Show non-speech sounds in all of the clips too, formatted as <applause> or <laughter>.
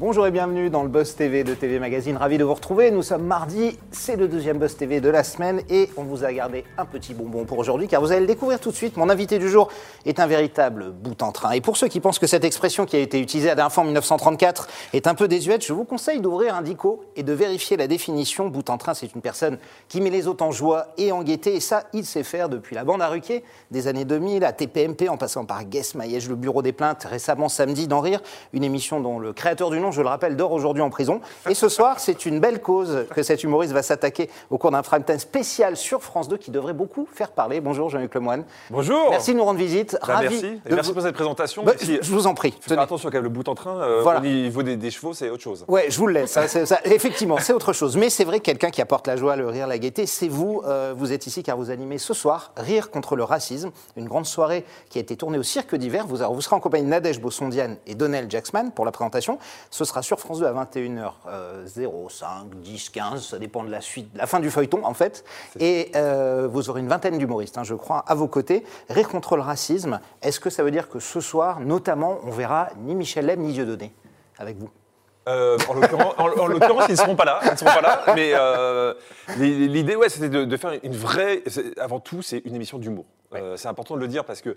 Bonjour et bienvenue dans le Buzz TV de TV Magazine. Ravi de vous retrouver. Nous sommes mardi, c'est le deuxième Buzz TV de la semaine et on vous a gardé un petit bonbon pour aujourd'hui car vous allez le découvrir tout de suite. Mon invité du jour est un véritable bout en train. Et pour ceux qui pensent que cette expression qui a été utilisée la dernière fois en 1934 est un peu désuète, je vous conseille d'ouvrir un dico et de vérifier la définition. Bout en train, c'est une personne qui met les autres en joie et en gaieté et ça, il sait faire depuis la bande à Ruquier des années 2000 à TPMP en passant par Guess Maillège, le bureau des plaintes, récemment samedi d'en rire, une émission dont le créateur du nom je le rappelle, dort aujourd'hui en prison. Et ce soir, c'est une belle cause que cet humoriste va s'attaquer au cours d'un prime time spécial sur France 2 qui devrait beaucoup faire parler. Bonjour Jean-Luc Lemoine. Bonjour. Merci de nous rendre visite. Bah, merci. merci pour cette présentation. Bah, je vous en prie. Faites attention quand le bout en train, euh, au niveau des, chevaux, c'est autre chose. Ouais, je vous le laisse. Ça, effectivement, c'est autre chose. Mais c'est vrai, quelqu'un qui apporte la joie, le rire, la gaieté, c'est vous. Euh, vous êtes ici car vous animez ce soir Rire contre le racisme, une grande soirée qui a été tournée au Cirque d'hiver. Vous, vous serez en compagnie de Nadège Bossondiane et Donnell Jacksman pour la présentation. Ce sera sur France 2 à 21h05, 10, 15, ça dépend de la suite, la fin du feuilleton en fait. Et euh, vous aurez une vingtaine d'humoristes, hein, je crois, à vos côtés. Rire contre le racisme, est-ce que ça veut dire que ce soir, notamment, on verra ni Michel Leb ni Dieudonné avec vous? Euh, en l'occurrence, ils ne seront pas là. Ils seront pas là mais euh, l'idée, ouais, c'était de, faire une vraie. Avant tout, c'est une émission d'humour. c'est important de le dire parce que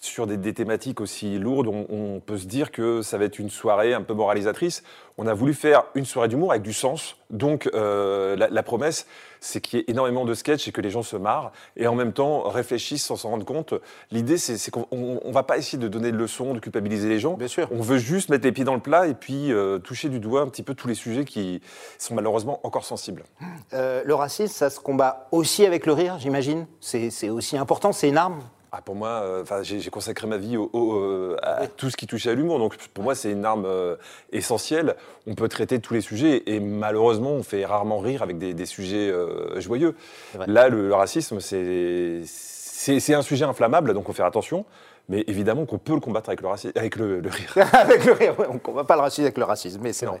sur des, thématiques aussi lourdes, on, peut se dire que ça va être une soirée un peu moralisatrice. On a voulu faire une soirée d'humour avec du sens. Donc euh, la, promesse, c'est qu'il y ait énormément de sketchs et que les gens se marrent et en même temps réfléchissent sans s'en rendre compte. L'idée, c'est qu'on ne va pas essayer de donner de leçons, de culpabiliser les gens. Bien sûr. On veut juste mettre les pieds dans le plat et puis euh, toucher du doigt un petit peu tous les sujets qui sont malheureusement encore sensibles. Euh, le racisme, ça se combat aussi avec le rire, j'imagine. C'est aussi important, c'est une arme ah, pour moi, euh, j'ai consacré ma vie au, euh, à tout ce qui touchait à l'humour. Donc pour moi, c'est une arme euh, essentielle. On peut traiter tous les sujets et malheureusement, on fait rarement rire avec des, sujets joyeux. Là, le, le racisme, c'est un sujet inflammable, donc on fait attention. Mais évidemment qu'on peut le combattre avec le, <laughs> avec le, rire. avec le rire, on ne combat pas le racisme avec le racisme, mais c'est vrai.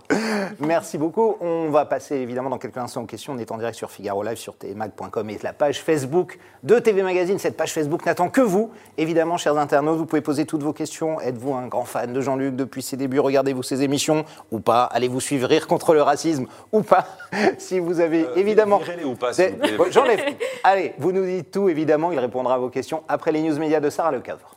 Merci beaucoup. On va passer évidemment dans quelques instants aux questions. On est en direct sur Figaro Live, sur tmag.com et la page Facebook de TV Magazine. Cette page Facebook n'attend que vous. Évidemment, chers internautes, vous pouvez poser toutes vos questions. Êtes-vous un grand fan de Jean-Luc depuis ses débuts? Regardez-vous ses émissions ou pas? Allez-vous suivre Rire contre le racisme ou pas? <laughs> Si vous avez euh, évidemment. ou pas, J'enlève. Allez, vous nous dites tout, évidemment. Il répondra à vos questions après les news médias de Sarah Lecavre.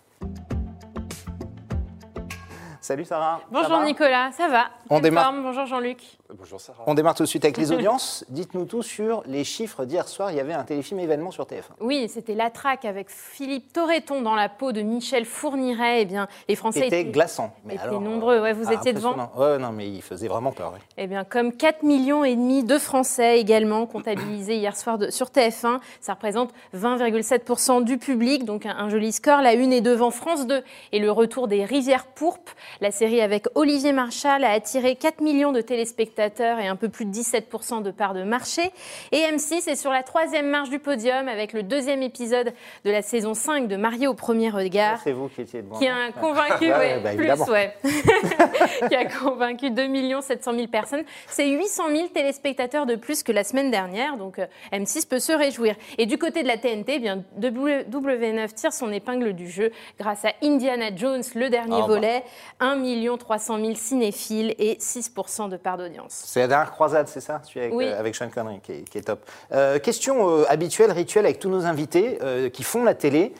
Salut Sarah. Bonjour Nicolas, ça va On démarre. Bonjour Jean-Luc. Bonjour Sarah. On démarre tout de suite avec les <laughs> audiences. Dites-nous tout sur les chiffres d'hier soir. Il y avait un téléfilm événement sur TF1. Oui, c'était La Traque avec Philippe Torreton dans la peau de Michel Fourniret. Eh bien, les Français étaient, glaçants. Mais étaient nombreux. Ouais, vous ah, étiez devant. Ouais, non, mais il faisait vraiment peur. Eh bien, comme 4 millions et demi de Français également comptabilisés hier soir sur TF1, ça représente 20,7% du public, donc un, un, joli score. La une est devant France 2 et le retour des Rivières pourpres. La série avec Olivier Marchal a attiré 4 millions de téléspectateurs et un peu plus de 17% de part de marché. Et M6 est sur la troisième marche du podium avec le deuxième épisode de la saison 5 de Marié au premier regard. C'est vous qui étiez devant. Qui a convaincu, bah, plus, ouais. <laughs> qui a convaincu 2 700 000 personnes. C'est 800 000 téléspectateurs de plus que la semaine dernière, donc euh, M6 peut se réjouir. Et du côté de la TNT, eh bien W9 tire son épingle du jeu grâce à Indiana Jones, le dernier ah, bah. volet, 1 300 000 cinéphiles et 6 de part d'audience. C'est la dernière croisade, c'est ça? Avec, euh, avec Sean Connery, qui est, top. Euh, question euh, habituelle, rituelle avec tous nos invités qui font la télé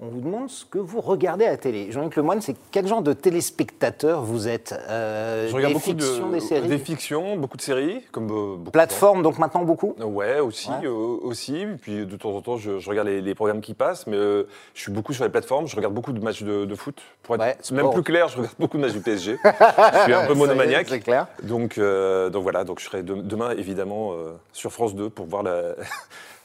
on vous demande ce que vous regardez à la télé. Jean-Luc Lemoyne, c'est quel genre de téléspectateur vous êtes euh, Je regarde des beaucoup fictions, de, des séries Des fictions, beaucoup de séries. Comme, euh, Plateforme, donc maintenant beaucoup Ouais, aussi. Euh, aussi. puis de temps en temps, je, regarde les, programmes qui passent, mais je suis beaucoup sur les plateformes. Je regarde beaucoup de matchs de, foot. Pour être même plus clair, je regarde beaucoup de matchs du PSG. je suis un <laughs> peu monomaniaque. C'est clair. Donc, donc voilà, donc je serai demain évidemment sur France 2 pour voir la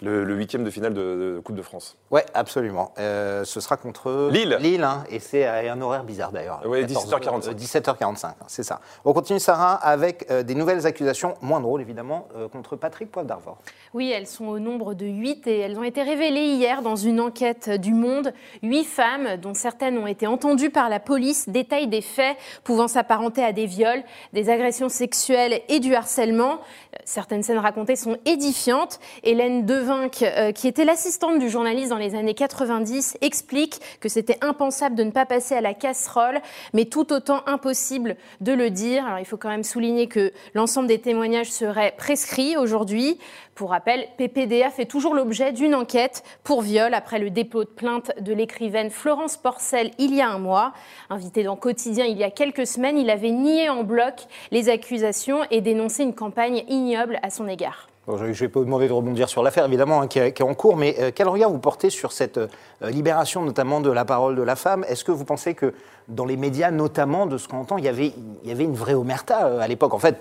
le huitième de finale de, Coupe de France. Ouais, absolument. Euh, ce sera contre Lille. Lille, hein, et c'est un horaire bizarre d'ailleurs. Oui, 17h45. 17h45, c'est ça. On continue, Sarah, avec euh, des nouvelles accusations, moins drôles évidemment, euh, contre Patrick Poivre d'Arvor. Oui, elles sont au nombre de 8 et elles ont été révélées hier dans une enquête du Monde. Huit femmes, dont certaines ont été entendues par la police, détaillent des faits pouvant s'apparenter à des viols, des agressions sexuelles et du harcèlement. Certaines scènes racontées sont édifiantes. Hélène Euh, qui était l'assistante du journaliste dans les années 90, explique que c'était impensable de ne pas passer à la casserole, mais tout autant impossible de le dire. Alors il faut quand même souligner que l'ensemble des témoignages seraient prescrits aujourd'hui. Pour rappel, PPDA fait toujours l'objet d'une enquête pour viol après le dépôt de plainte de l'écrivaine Florence Porcel il y a un mois. Invité dans Quotidien il y a quelques semaines, il avait nié en bloc les accusations et dénoncé une campagne ignoble à son égard je ne vais pas vous demander de rebondir sur l'affaire, évidemment, hein, qui, est, en cours, mais euh, quel regard vous portez sur cette euh, libération, notamment de la parole de la femme? Est-ce que vous pensez que dans les médias, notamment de ce qu'on entend, il y avait, il y avait une vraie omerta euh, à l'époque En fait,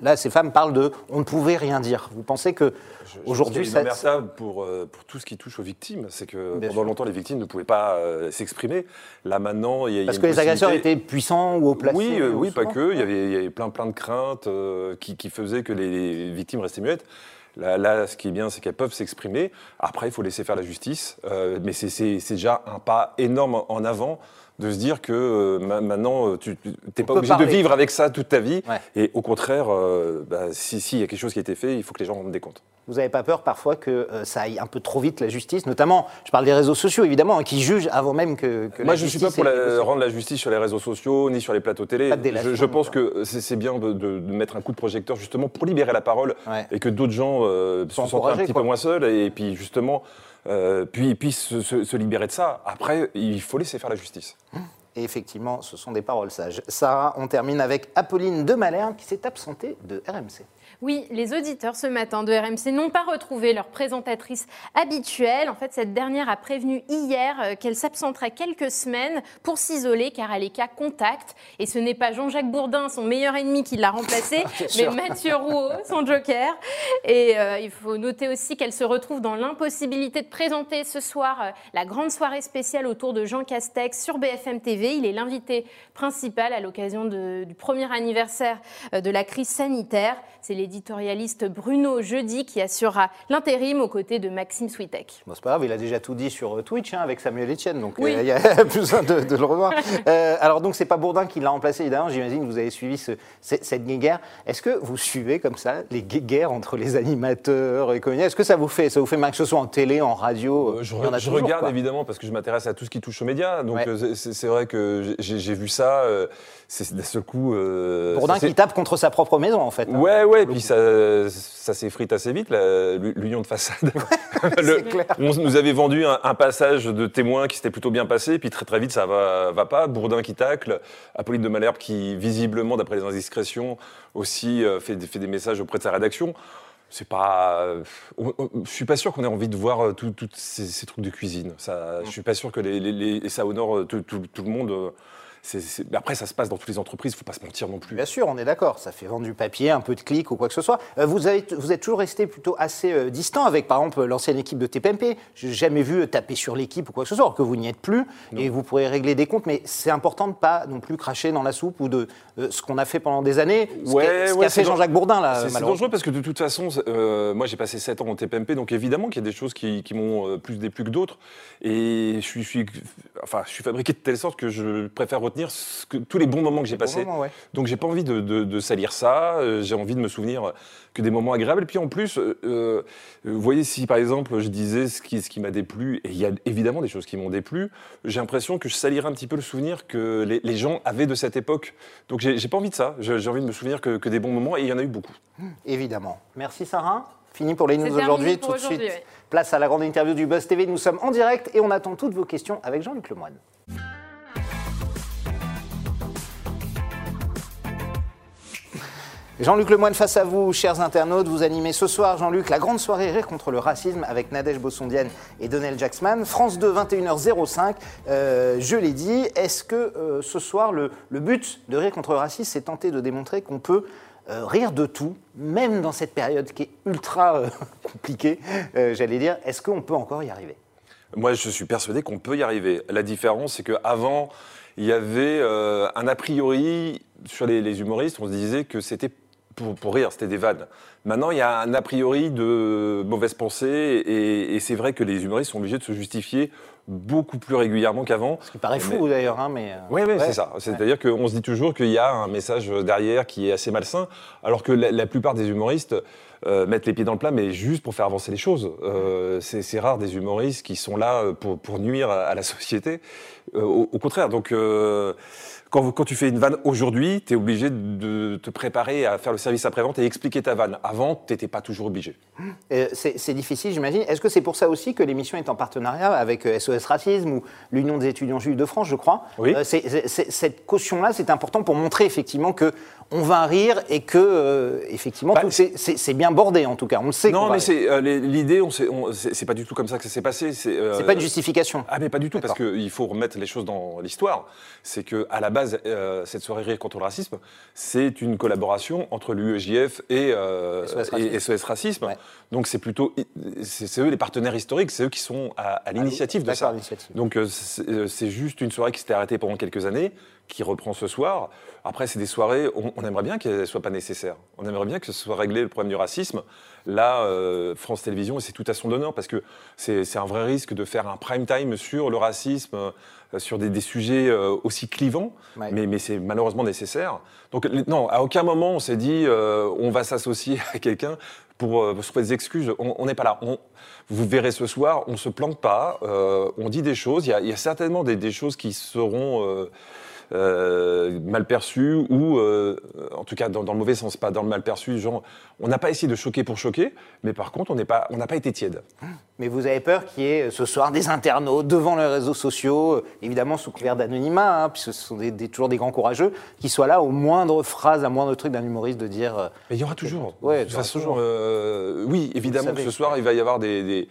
là, ces femmes parlent de on ne pouvait rien dire. Vous pensez que aujourd'hui, omerta pour, pour tout ce qui touche aux victimes. C'est que pendant longtemps, les victimes ne pouvaient pas s'exprimer. Là, maintenant, il y a. Parce que les agresseurs étaient puissants ou au placé Oui, oui pas que. Il y, avait, il y avait plein, plein de craintes qui, qui faisaient que les victimes restaient muettes. Là, ce qui est bien, c'est qu'elles peuvent s'exprimer. Après, il faut laisser faire la justice. Euh, mais c'est déjà un pas énorme en avant de se dire que euh, maintenant, euh, tu n'es pas obligé de vivre avec ça toute ta vie. Et au contraire, bah, si, si, il y a quelque chose qui a été fait, il faut que les gens rendent des comptes. Vous n'avez pas peur parfois que ça aille un peu trop vite, la justice? Notamment, je parle des réseaux sociaux, évidemment, hein, qui jugent avant même que, que Moi, je ne suis pas pour rendre la justice sur les réseaux sociaux, ni sur les plateaux télé. Je, je, pense que c'est bien de, de, mettre un coup de projecteur, justement, pour libérer la parole, et que d'autres gens se sentent un petit peu moins seuls, et puis justement euh, puis puisse se, libérer de ça. Après, il faut laisser faire la justice. Et effectivement, ce sont des paroles sages. Sarah, on termine avec Apolline de qui s'est absentée de RMC. Oui, les auditeurs ce matin de RMC n'ont pas retrouvé leur présentatrice habituelle. En fait, cette dernière a prévenu hier euh, qu'elle s'absenterait quelques semaines pour s'isoler car elle est cas contact. Et ce n'est pas Jean-Jacques Bourdin, son meilleur ennemi, qui l'a remplacé, <laughs> mais Mathieu Rouault, son joker. Et euh, il faut noter aussi qu'elle se retrouve dans l'impossibilité de présenter ce soir euh, la grande soirée spéciale autour de Jean Castex sur BFM TV. Il est l'invité principal à l'occasion du premier anniversaire de la crise sanitaire. C'est l'éditorialiste Bruno Jeudi qui assurera l'intérim aux côtés de Maxime Switek. Bon, c'est pas grave, il a déjà tout dit sur euh, Twitch hein, avec Samuel Etienne, donc euh, il y a <laughs> besoin de, de le revoir. <laughs> euh, alors donc c'est pas Bourdin qui l'a remplacé évidemment, j'imagine que vous avez suivi ce, cette guéguerre. Est-ce que vous suivez comme ça les guéguerres entre les animateurs et comédiens? Est-ce que ça vous fait ça vous fait mal que ce soit en télé, en radio euh, Je, je regarde évidemment parce que je m'intéresse à tout ce qui touche aux médias, donc c'est vrai que j'ai vu ça c'est d'un seul coup. Euh, Bourdin qui tape contre sa propre maison, en fait. Hein. Ouais, ouais, puis ça, ça s'effrite assez vite, l'union de façade. <laughs> clair. On nous avait vendu un, passage de témoin qui s'était plutôt bien passé, puis très très vite ça va, va pas. Bourdin qui tacle, Apolline de Malherbe qui, visiblement, d'après les indiscrétions, aussi euh, fait, fait des messages auprès de sa rédaction c'est pas. je suis pas sûr qu'on ait envie de voir euh, tous ces, trucs de cuisine. Ça, je suis pas sûr que les, les, ça honore tout, tout, tout le monde après, ça se passe dans toutes les entreprises, il ne faut pas se mentir non plus. Bien sûr, on est d'accord. Ça fait vendre du papier, un peu de clics ou quoi que ce soit. Euh, vous, avez, vous êtes toujours resté plutôt assez euh, distant avec, par exemple, l'ancienne équipe de TPMP. Je n'ai jamais vu taper sur l'équipe ou quoi que ce soit, alors que vous n'y êtes plus et vous pourrez régler des comptes. Mais c'est important de ne pas non plus cracher dans la soupe ou de euh, ce qu'on a fait pendant des années. Ce qu'a fait Jean-Jacques Bourdin, là. C'est dangereux parce que de toute façon, moi j'ai passé 7 ans au TPMP, donc évidemment qu'il y a des choses qui, m'ont plus déplu que d'autres. Et je suis, je suis, enfin, je suis fabriqué de telle sorte que je préfère retenir ce que, tous les bons moments que j'ai passés. Donc, Donc j'ai pas envie de, salir ça. Euh, j'ai envie de me souvenir que des moments agréables. Et puis en plus, euh, euh, vous voyez, si par exemple je disais ce qui, ce qui m'a déplu, et il y a évidemment des choses qui m'ont déplu, j'ai l'impression que je salirais un petit peu le souvenir que les, gens avaient de cette époque. Donc j'ai pas envie de ça. J'ai envie de me souvenir que, des bons moments, et il y en a eu beaucoup. Évidemment. Merci Sarah. Fini pour les news aujourd'hui. Tout de suite, place à la grande interview du Buzz TV. Nous sommes en direct et on attend toutes vos questions avec Jean-Luc Lemoyne. Jean-Luc Lemoyne face à vous, chers internautes. Vous animez ce soir, Jean-Luc, la grande soirée Rire contre le racisme avec Nadège Bossondienne et Donnell Jacksman. France 2, 21h05. Euh, je l'ai dit, est-ce que euh, ce soir, le, but de Rire contre le racisme, c'est tenter de démontrer qu'on peut euh, rire de tout, même dans cette période qui est ultra <laughs> compliquée, j'allais dire. Est-ce qu'on peut encore y arriver? Moi, je suis persuadé qu'on peut y arriver. La différence, c'est qu'avant, il y avait un a priori sur les, les humoristes, on se disait que c'était pour, pour rire, c'était des vannes. Maintenant, il y a un a priori de mauvaise pensée, et, et c'est vrai que les humoristes sont obligés de se justifier beaucoup plus régulièrement qu'avant. Ce qui paraît fou d'ailleurs, hein, mais. euh, Oui, oui, ouais. c'est ça. C'est-à-dire qu'on se dit toujours qu'il y a un message derrière qui est assez malsain, alors que la, la plupart des humoristes euh, mettent les pieds dans le plat, mais juste pour faire avancer les choses. Euh, c'est rare des humoristes qui sont là euh, pour, pour nuire à, à la <laughs> société. Euh, au, au contraire, donc euh, quand, quand tu fais une vanne aujourd'hui, tu es obligé de te préparer à faire le service après-vente et expliquer ta vanne. Avant, tu n'étais pas toujours obligé. Euh, c'est difficile, j'imagine. Est-ce que c'est pour ça aussi que l'émission est en partenariat avec euh, SOS Racisme ou l'Union des étudiants juifs de France, je crois? Oui. Euh, Cette caution-là, c'est important pour montrer effectivement que on va rire et que euh, effectivement Bah, c'est c'est bien bordé en tout cas. On le sait. Non, mais c'est euh, l'idée, c'est pas du tout comme ça que ça s'est passé. C'est euh, pas une justification. Ah mais pas du tout parce qu'il faut remettre les choses dans l'histoire. C'est que à la base cette soirée rire contre le racisme, c'est une collaboration entre l'UEJF et, SOS Racisme. et SOS Racisme. Ouais. Donc c'est plutôt c'est eux les partenaires historiques, c'est eux qui sont à, à l'initiative de ça. Donc c'est c'est juste une soirée qui s'était arrêtée pendant quelques années, qui reprend ce soir. Après c'est des soirées, on, on aimerait bien qu'elles soient pas nécessaires. On aimerait bien que ce soit réglé le problème du racisme. Là, euh, France Télévisions, c'est tout à son honneur parce que c'est un vrai risque de faire un prime time sur le racisme, euh, sur des, des sujets euh, aussi clivants, Ouais. mais, mais c'est malheureusement nécessaire. Donc non, à aucun moment on s'est dit on va s'associer <laughs> à quelqu'un pour se trouver des excuses. On n'est pas là. On- vous verrez ce soir, on se plante pas, on dit des choses. Il y a, il y a certainement des, des choses qui seront euh, mal perçues ou, euh, en tout cas, dans, dans le mauvais sens, pas dans le mal perçu. Genre, on n'a pas essayé de choquer pour choquer, mais par contre, on n'est pas, on n'a pas été tiède. Mais vous avez peur qu'il y ait euh, ce soir des internautes devant les réseaux sociaux, évidemment sous couvert d'anonymat, hein, puisque ce sont des- des- toujours des grands courageux, qui soient là aux moindres phrases, à moindre truc d'un humoriste de dire. Mais il y aura toujours. Ouais, de il y toute aura façon, toujours. euh, oui, évidemment, que ce soir, il va y avoir des, des,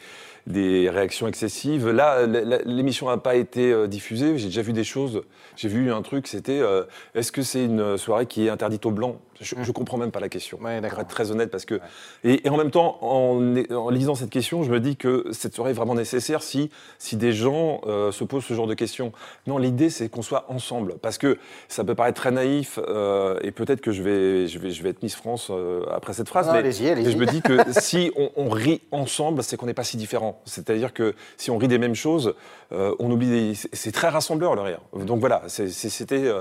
des réactions excessives. Là, l'émission n'a pas été euh, diffusée. J'ai déjà vu des choses. J'ai vu un truc, c'était euh, est-ce que c'est une soirée qui est interdite aux blancs? Je, je comprends même pas la question. Ouais, d'accord. pour être très honnête, parce que et, et en même temps, en, en lisant cette question, je me dis que cette soirée est vraiment nécessaire si si des gens euh, se posent ce genre de questions. Non, l'idée c'est qu'on soit ensemble, parce que ça peut paraître très naïf euh, et peut-être que je vais je vais je vais être Miss France euh, après cette phrase, Non, mais, allez-y, allez-y. mais je me dis que <laughs> si on, on rit ensemble, c'est qu'on n'est pas si différents. C'est-à-dire que si on rit des mêmes choses, on oublie. des- c'est- très rassembleur le rire. Donc voilà, c'est- c'était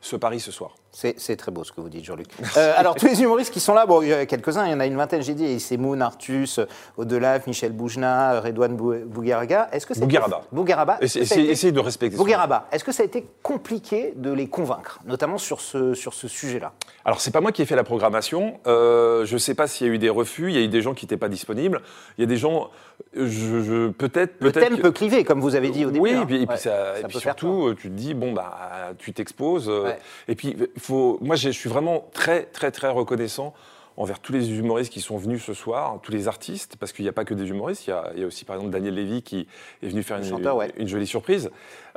ce pari ce soir. C'est très beau ce que vous dites, Jean-Luc. Euh, alors, tous les humoristes qui sont là, bon, il y en a quelques-uns, il y en a une vingtaine, j'ai dit, c'est Moon, Artus, Audelaf, Michel Boujna, Redouane Bou- Bougueraga. Est-ce que Essayez de respecter. ce Bougueraba, est-ce que ça a été compliqué de les convaincre, notamment sur ce, sur ce sujet-là? Alors, c'est pas moi qui ai fait la programmation. Euh, je sais pas s'il y a eu des refus. Il y a eu des gens qui n'étaient pas disponibles. Il y a des gens, je, je- peut-être, Le peut-être. thème que- peut cliver, comme vous avez dit au début. Oui, hein. et puis, et puis Ouais, ça- et ça puis peut faire surtout, euh, tu te dis, bon, bah, tu t'exposes. euh, Ouais. Et puis, il faut, moi, je suis vraiment très, très, très reconnaissant envers tous les humoristes qui sont venus ce soir, tous les artistes, parce qu'il n'y a pas que des humoristes, il y a, il y a aussi, par exemple, Daniel Lévy qui est venu faire une, chanteur, ouais. une jolie surprise.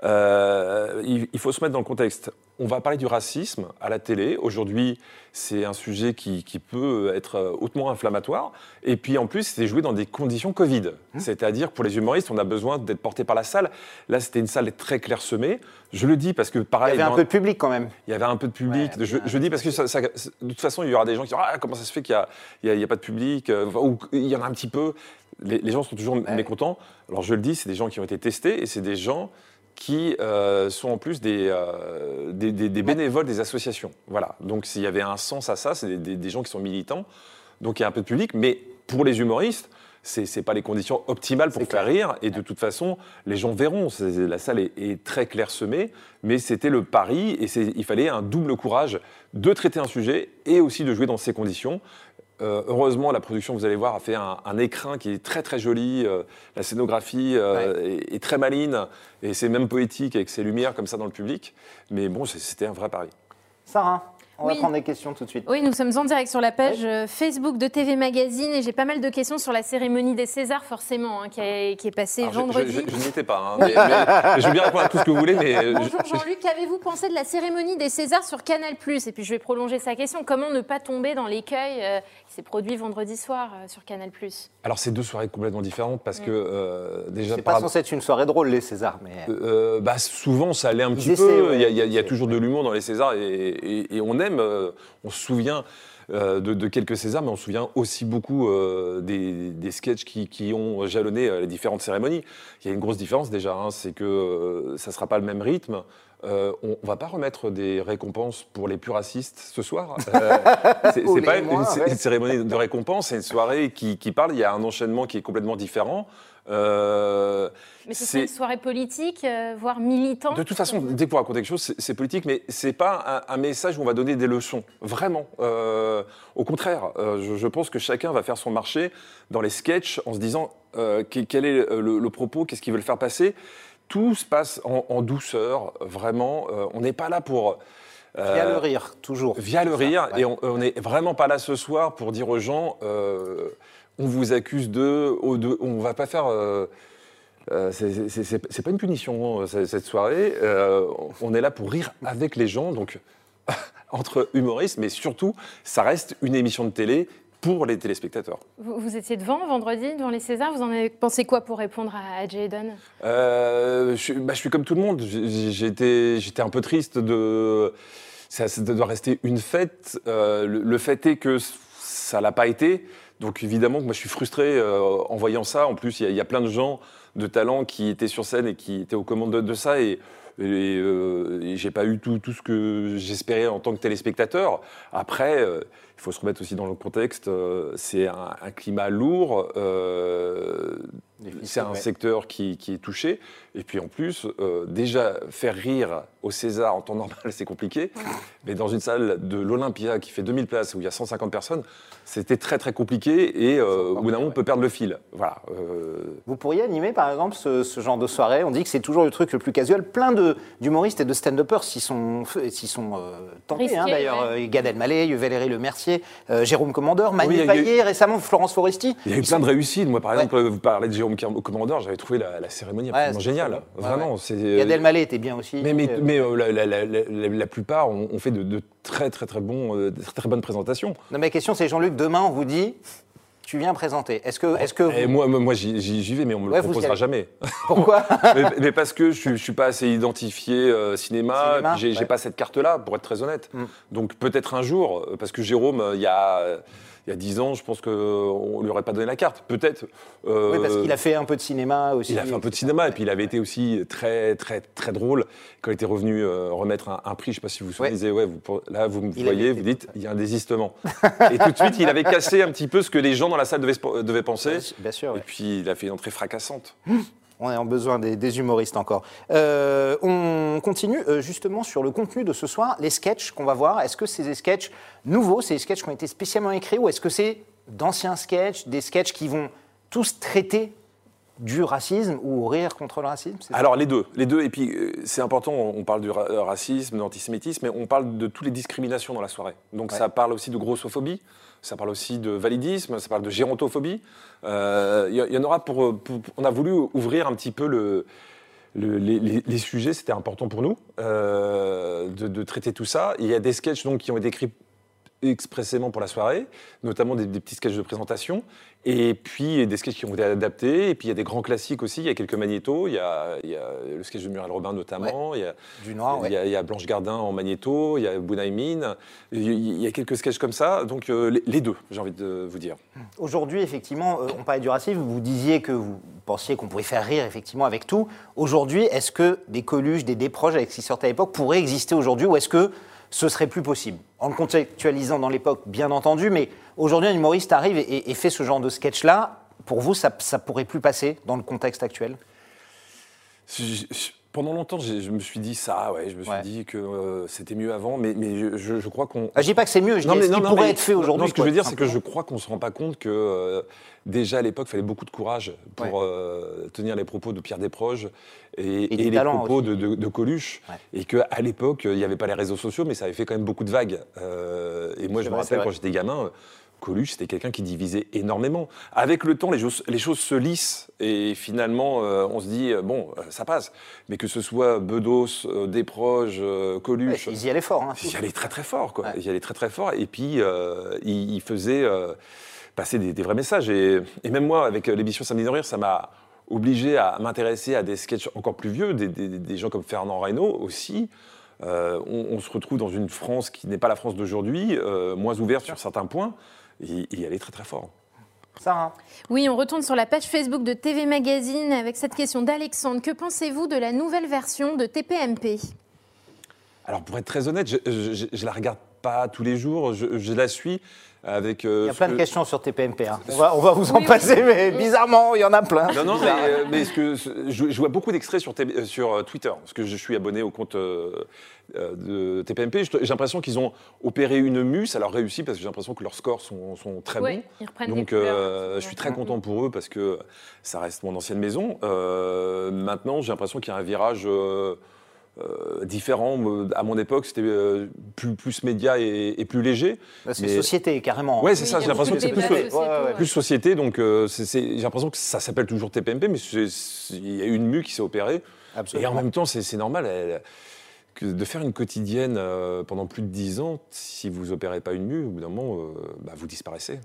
Euh, il, il faut se mettre dans le contexte. On va parler du racisme à la télé. Aujourd'hui, c'est un sujet qui, qui peut être euh, hautement inflammatoire. Et puis en plus, c'est joué dans des conditions Covid. Mmh. C'est-à-dire, pour les humoristes, on a besoin d'être porté par la salle. Là, c'était une salle très clairsemée. Je le dis parce que, Il y pareil, avait un dans- peu de public quand même. il y avait un peu de public. Ouais, je, je dis parce que ça- ça- de toute façon, il y aura des gens qui diront ah, comment ça se fait qu'il n'y a, pas de public euh, ou il y en a un petit peu. Les, les gens sont toujours mécontents. Alors je le dis, c'est des gens qui ont été testés et c'est des gens qui euh, sont en plus des, euh, des, des- des bénévoles des associations. Voilà. Donc s'il y avait un sens à ça, c'est des, gens qui sont militants. Donc il y a un peu de public, mais pour les humoristes. C'est c'est pas les conditions optimales pour faire rire et de toute façon les gens verront. La salle est, est très clairsemée, mais c'était le pari et il fallait un double courage de traiter un sujet et aussi de jouer dans ces conditions. Euh, heureusement, la production, vous allez voir, a fait un, un écrin qui est très très joli. euh, la scénographie euh, est, est très maline et c'est même poétique avec ces lumières comme ça dans le public. Mais bon, c'était un vrai pari. Sarah, on va Oui. prendre des questions tout de suite. Oui, nous sommes en direct sur la page euh, Facebook de TV Magazine et j'ai pas mal de questions sur la cérémonie des Césars, forcément, hein, qui, est- qui est passée Alors, vendredi. Je, je- je n'y étais pas, hein, mais, mais- mais je veux bien répondre à tout ce que vous voulez, mais euh, Bonjour je- Jean-Luc, qu'avez-vous pensé de la cérémonie des Césars sur Canal? Et puis je vais prolonger sa question. Comment ne pas tomber dans l'écueil euh, qui s'est produit vendredi soir euh, sur Canal? Alors c'est deux soirées complètement différentes parce que euh, déjà C'est par pas censé être une soirée drôle, les Césars, mais. Euh, bah, souvent, ça allait un Ils petit essaient, peu. ouais, il y a, il y a- il y a ils toujours de l'humour dans les Césars et, et- et on aime. Euh, on se souvient euh, de, de quelques Césars, mais on se souvient aussi beaucoup euh, des, des sketchs qui, qui ont jalonné les différentes cérémonies. Il y a une grosse différence déjà, hein, c'est que ça ne sera pas le même rythme. Euh, on ne va pas remettre des récompenses pour les plus racistes ce soir. Euh, <laughs> c'est pas une, ouais. cérémonie de récompense, c'est une soirée qui, qui parle. Il y a un enchaînement qui est complètement différent. Euh, Mais ce c'est- une soirée politique, euh, voire militante. de toute façon, dès que vous racontez quelque chose, c'est- politique, mais c'est pas un, un message où on va donner des leçons. Vraiment. Euh, au contraire, euh, je, je pense que chacun va faire son marché dans les sketchs en se disant euh, que- quel est le, le propos, qu'est-ce qu'ils veulent faire passer. Tout se passe en, en douceur, vraiment. Euh, on n'est pas là pour. euh, Via le rire, toujours. Via le Ça, rire, ouais. et on on n'est vraiment pas là ce soir pour dire aux gens, euh, on vous accuse de, on va pas faire. euh, euh, c'est- pas une punition euh, cette soirée. Euh, on est là pour rire avec les gens, donc <laughs> entre humoristes, mais surtout, ça reste une émission de télé pour les téléspectateurs. Vous, vous étiez devant vendredi, devant les Césars. Vous en avez pensé quoi pour répondre à, à Jayden Euh, je, suis- bah, je suis comme tout le monde. J'étais j'étais un peu triste de. Ça, ça doit rester une fête. Euh, le, le fait est que ça l'a pas été. Donc évidemment que moi je suis frustré euh, en voyant ça. En plus, il y, a- il y a plein de gens de talent qui étaient sur scène et qui étaient aux commandes de, de ça. Et, et, euh, et j'ai pas eu tout, tout ce que j'espérais en tant que téléspectateur. Après, euh, il faut se remettre aussi dans le contexte. euh, c'est un, un climat lourd. c'est un ouais. secteur qui, qui est touché. Et puis en plus, euh, déjà, faire rire au César en temps <laughs> normal, c'est compliqué. Mais dans une salle de l'Olympia qui fait 2000 places, où il y a 150 personnes, c'était très très compliqué. Et euh, au bout d'un moment, on peut perdre le fil. Voilà. euh, Vous pourriez animer par exemple ce, ce genre de soirée? On dit que c'est toujours le truc le plus casuel. Plein de- d'humoristes et de stand-uppers s'y sont, sont euh, tentés. Hein, D'ailleurs, ouais. Gad Elmaleh, Valérie Le Mercier, euh, Jérôme Commandeur, Manu Oui, eu- récemment Florence Foresti. Il y a eu plein de réussites. Moi, par Ouais. exemple, vous parlez de Jérôme Commandeur, j'avais trouvé la, la cérémonie Ouais, absolument géniale. Ouais, Vraiment. Gad Elmaleh était bien aussi. Mais, mais, Euh, mais, euh, la, la- la- la- la plupart ont, ont fait de, de très très très bons, euh, très, très bonnes présentations. non, ma question c'est Jean-Luc, demain on vous dit, tu viens présenter. Est-ce que, est-ce que vous- moi, j'y vais, mais on me Ouais, le proposera jamais. <laughs> pourquoi mais, mais parce que je ne suis pas assez identifié euh, cinéma, Cinéma, j'ai ouais. pas cette carte-là, pour être très honnête. Mm. Donc peut-être un jour, euh, parce que Jérôme, euh, il y a, il y a 10 ans, je pense qu'on ne lui aurait pas donné la carte. Peut-être. euh, Oui, parce qu'il a fait un peu de cinéma aussi. il a fait un peu de cinéma, et puis il avait été aussi très, très, très drôle. Quand il était revenu euh, remettre un, un prix, je ne sais pas si vous vous souvenez, Ouais. vous, là, vous me voyez, vous dites, il y a un désistement. et tout de suite, il avait cassé un petit peu ce que les gens dans la salle devaient, se- devaient penser. Bien sûr. Et puis, il a fait une entrée fracassante. <laughs> On a besoin des, des humoristes encore. Euh, on continue euh, justement sur le contenu de ce soir, les sketchs qu'on va voir. Est-ce que c'est des sketchs nouveaux, c'est des sketchs qui ont été spécialement écrits, ou est-ce que c'est d'anciens sketchs, des sketchs qui vont tous traiter du racisme ou rire contre le racisme Alors les deux, les deux. Et puis euh, c'est important. On parle du ra- racisme, de l'antisémitisme, mais on parle de toutes les discriminations dans la soirée. Donc Ouais. ça parle aussi de grossophobie, ça parle aussi de validisme, ça parle de gérontophobie. Euh, Il y, en aura pour, On a voulu ouvrir un petit peu le. le- les, sujets, c'était important pour nous euh, de, de traiter tout ça. Il y a des sketchs donc qui ont été écrits expressément pour la soirée, notamment des, des petits sketchs de présentation, et puis des sketchs qui ont été adaptés, et puis il y a des grands classiques aussi, il y a quelques magnétos, il y a, il y a le sketch de Muriel Robin notamment, il, y a, Du noir, il, y a, il y a Blanche Gardin en magnéto, il y a Bounaïmin, il y a- il y a quelques sketchs comme ça, donc euh, les, les deux, j'ai envie de vous dire. Aujourd'hui, effectivement, euh, on parlait du racisme. Vous disiez que vous pensiez qu'on pouvait faire rire, effectivement, avec tout. Aujourd'hui, est-ce que des Coluches, des Desproges, avec ce qui sortait à l'époque, pourraient exister aujourd'hui ou est-ce que ce serait plus possible En le contextualisant dans l'époque, bien entendu, mais aujourd'hui, un humoriste arrive et, fait ce genre de sketch-là. Pour vous, ça, ça pourrait plus passer dans le contexte actuel? Pendant longtemps, je me suis dit ça, ouais, je me suis Ouais. dit que euh, c'était mieux avant, mais, mais je, je- je crois qu'on Ah, Je dis pas que c'est mieux, je dis ce qui pourrait mais- être fait non, aujourd'hui. non, ce que je veux dire, c'est que je crois qu'on ne se rend pas compte que euh, déjà à l'époque, il fallait beaucoup de courage pour euh, tenir les propos de Pierre Desproges et, Et du et les propos de, de- de Coluche. Ouais. Et qu'à l'époque, il n'y avait pas les réseaux sociaux, mais ça avait fait quand même beaucoup de vagues. Et moi, je me vrai, rappelle quand j'étais gamin. Coluche, c'était quelqu'un qui divisait énormément. Avec le temps, les choses, les choses se lissent et finalement, euh, on se dit, euh, bon, euh, ça passe. Mais que ce soit Bedos, euh, Desproges, euh, Ouais, Coluche, ils y allaient fort. hein. il y allait très très fort, quoi. Ouais. Il y allait très très fort. Et puis, euh, il, il faisait euh, passer des, des vrais messages. Et, et même moi, avec l'émission Samedi de Rire, ça m'a obligé à m'intéresser à des sketchs encore plus vieux, des, des- des gens comme Fernand Reynaud aussi. euh, on, on se retrouve dans une France qui n'est pas la France d'aujourd'hui, euh, moins ouverte sur certains points, et elle est très très fort. Sarah Oui, on retourne sur la page Facebook de TV Magazine avec cette question d'Alexandre. Que pensez-vous de la nouvelle version de TPMP Alors pour être très honnête, je, je la regarde pas tous les jours, je, je la suis avec. euh, Il y a plein de que- questions sur TPMP. hein. On, va, on va vous en Oui, oui. passer, mais bizarrement, il y en a plein. Non, non, mais, euh, mais ce que, ce- je, je vois beaucoup d'extraits sur, T- euh, sur Twitter, parce que je suis abonné au compte euh, de TPMP. J'ai l'impression qu'ils ont opéré une mue, ça leur réussit, parce que j'ai l'impression que leurs scores sont, sont très Oui, bons. ils reprennent des Donc couleurs. euh, je suis très content pour eux parce que ça reste mon ancienne maison. Euh, maintenant, j'ai l'impression qu'il y a un virage euh, différent. À mon époque, c'était euh, plus, plus média et, et plus léger. Là, C'est Mais- société, carrément. Ouais, c'est Oui, ça. J'ai a l'impression que c'est plus, débats so- sociétaux, ouais, ouais, ouais. plus société. Donc euh, j'ai l'impression que ça s'appelle toujours TPMP, mais il y a eu une mue qui s'est opérée. Et en même temps, c'est normal. elle- que de faire une quotidienne euh, pendant plus de 10 ans, si vous opérez pas une mue, au bout d'un moment, euh, bah, vous disparaissez.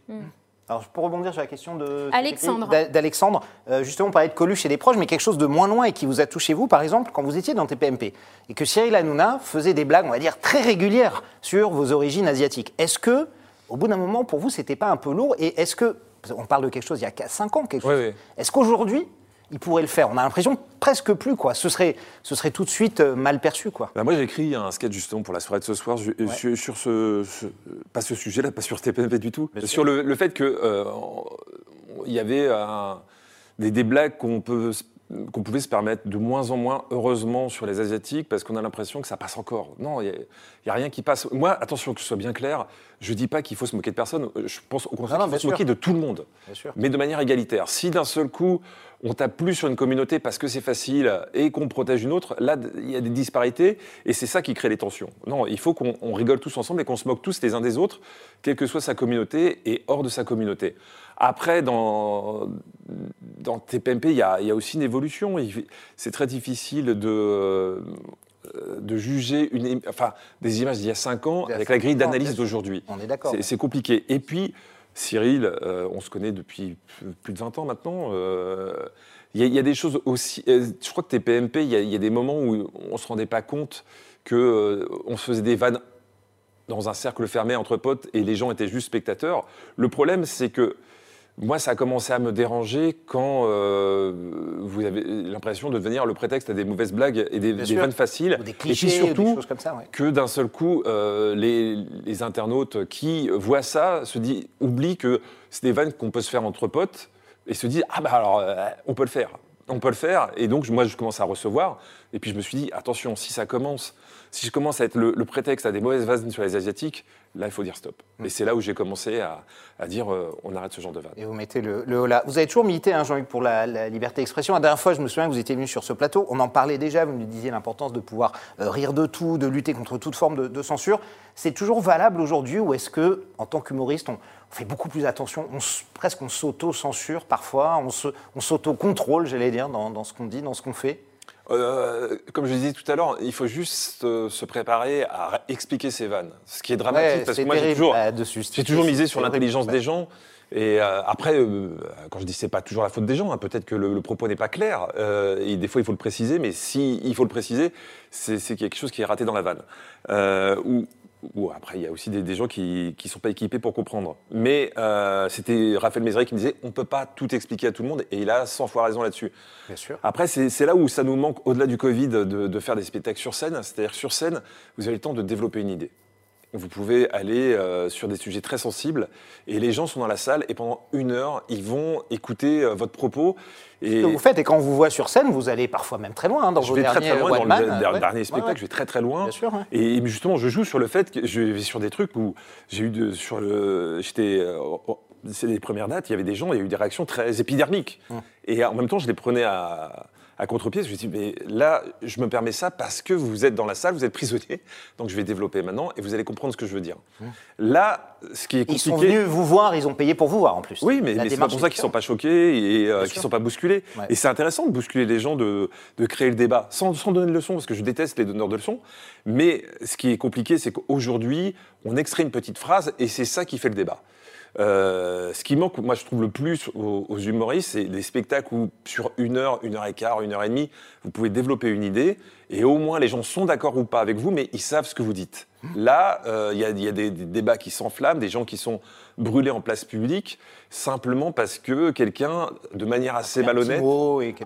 Alors, pour rebondir sur la question de Alexandre. d'A- d'Alexandre, euh, justement, on parlait de Coluche et des proches, mais quelque chose de moins loin et qui vous a touché, vous, par exemple, quand vous étiez dans TPMP, et que Cyril Hanouna faisait des blagues, on va dire, très régulières sur vos origines asiatiques. Est-ce que, au bout d'un moment, pour vous, c'était pas un peu lourd Et est-ce que, on parle de quelque chose il y a 5 ans, quelque chose, est-ce qu'aujourd'hui, il pourrait le faire On a l'impression presque plus, quoi. Ce serait, ce serait tout de suite euh, mal perçu, quoi. Bah, moi, j'ai écrit un sketch justement pour la soirée de ce soir je- sur, sur ce, ce- pas ce sujet-là, pas sur TPMP du tout, Bien sur le, le fait que euh, il y avait un- des, des blagues qu'on peut qu'on pouvait se permettre de moins en moins, heureusement, sur les Asiatiques, parce qu'on a l'impression que ça passe encore. Non, il n'y a, rien qui passe. Moi, attention, que ce soit bien clair, je dis pas qu'il faut se moquer de personne, je pense au contraire qu'il faut se moquer de tout le monde mais de manière égalitaire. Si d'un seul coup, on tape plus sur une communauté parce que c'est facile et qu'on protège une autre, là, il y a des disparités et c'est ça qui crée les tensions. Non, il faut qu'on on rigole tous ensemble et qu'on se moque tous les uns des autres, quelle que soit sa communauté et hors de sa communauté. Après, dans, dans TPMP, il y, a, il y a aussi une évolution. C'est très difficile de, euh, de juger une, im- enfin, des images d'il y a 5 ans avec la grille d'analyse d'aujourd'hui. On est d'accord. C'est compliqué. Et puis, Cyril, euh, on se connaît depuis plus de 20 ans maintenant. euh, Il y, a- des choses aussi. euh, je crois que y, a- il y a des moments où on ne se rendait pas compte que on se faisait des vannes dans un cercle fermé entre potes et les gens étaient juste spectateurs. Le problème, c'est que moi, ça a commencé à me déranger quand euh, vous avez l'impression de devenir le prétexte à des mauvaises blagues et des, des vannes faciles. Ou des et clichés, puis ou des surtout, choses comme ça, ouais. que d'un seul coup, euh, les, les internautes qui voient ça se disent, oublient que c'est des vannes qu'on peut se faire entre potes et se disent ah bah alors euh, on peut le faire, on peut le faire. Et donc moi je commence à recevoir et puis je me suis dit attention si ça commence, si je commence à être le, le prétexte à des mauvaises vannes sur les asiatiques, là il faut dire stop. Et c'est là où j'ai commencé à, à dire euh, on arrête ce genre de vannes. Et vous mettez le, le holà. Vous avez toujours milité, hein, Jean-Luc, pour la, la liberté d'expression. La dernière fois, je me souviens que vous étiez venu sur ce plateau. On en parlait déjà. Vous nous disiez l'importance de pouvoir euh, rire de tout, de lutter contre toute forme de, de censure. C'est toujours valable aujourd'hui ou est-ce que, en tant qu'humoriste, on, on fait beaucoup plus attention on, Presque on s'auto-censure parfois, on s'auto-contrôle, j'allais dire, dans, dans ce qu'on dit, dans ce qu'on fait? Euh, comme je disais tout à l'heure, il faut juste euh, se préparer à expliquer ses vannes. Ce qui est dramatique Ouais, parce que moi j'ai toujours, bah. J'ai toujours misé sur l'intelligence des gens. Et euh, après, quand je dis c'est pas toujours la faute des gens, hein, peut-être que le, le propos n'est pas clair. et des fois, il faut le préciser. Mais si il faut le préciser, c'est quelque chose qui est raté dans la vanne. Ou, ou après, il y a aussi des, des gens qui qui sont pas équipés pour comprendre. Mais euh, c'était Raphaël Mézeret qui me disait on peut pas tout expliquer à tout le monde. Et il a 100 fois raison là-dessus. Bien sûr. Après, c'est là où ça nous manque, au-delà du Covid, de, de faire des spectacles sur scène. C'est-à-dire sur scène, vous avez le temps de développer une idée. Vous pouvez aller euh, sur des sujets très sensibles et les gens sont dans la salle et pendant une heure, ils vont écouter euh, votre propos. Et Ce que vous faites, et quand on vous voit sur scène, vous allez parfois même très loin hein, dans je vos vais très derniers très loin dans le der- ouais. dernier Ouais, spectacle, ouais. je vais très très loin. Bien sûr, ouais. Et justement, je joue sur le fait que je vais sur des trucs où j'ai eu de, sur le, j'étais, euh, c'est les premières dates, il y avait des gens, il y a eu des réactions très épidermiques. Et en même temps, je les prenais à, à contre-pied. Je me suis dit, mais là, je me permets ça parce que vous êtes dans la salle, vous êtes prisonnier, donc je vais développer maintenant et vous allez comprendre ce que je veux dire. Là, ce qui est Hum. Ils sont compliqué. venus vous voir, ils ont payé pour vous voir en plus. Oui, mais, c'est pas pour ça qu'ils sont pas choqués et euh, qu'ils sont pas bousculés. Ouais. Et c'est intéressant de bousculer les gens, de, de créer le débat, sans, sans donner de leçons, parce que je déteste les donneurs de leçons. Mais ce qui est compliqué, c'est qu'aujourd'hui, on extrait une petite phrase et c'est ça qui fait le débat. Euh, ce qui manque, moi je trouve le plus aux, aux humoristes, c'est des spectacles où sur une heure, une heure et quart, une heure et demie, vous pouvez développer une idée et au moins les gens sont d'accord ou pas avec vous, mais ils savent ce que vous dites. Là, euh, il y, a- il y a des, des débats qui s'enflamment, des gens qui sont brûlés en place publique, simplement parce que quelqu'un, de manière assez malhonnête,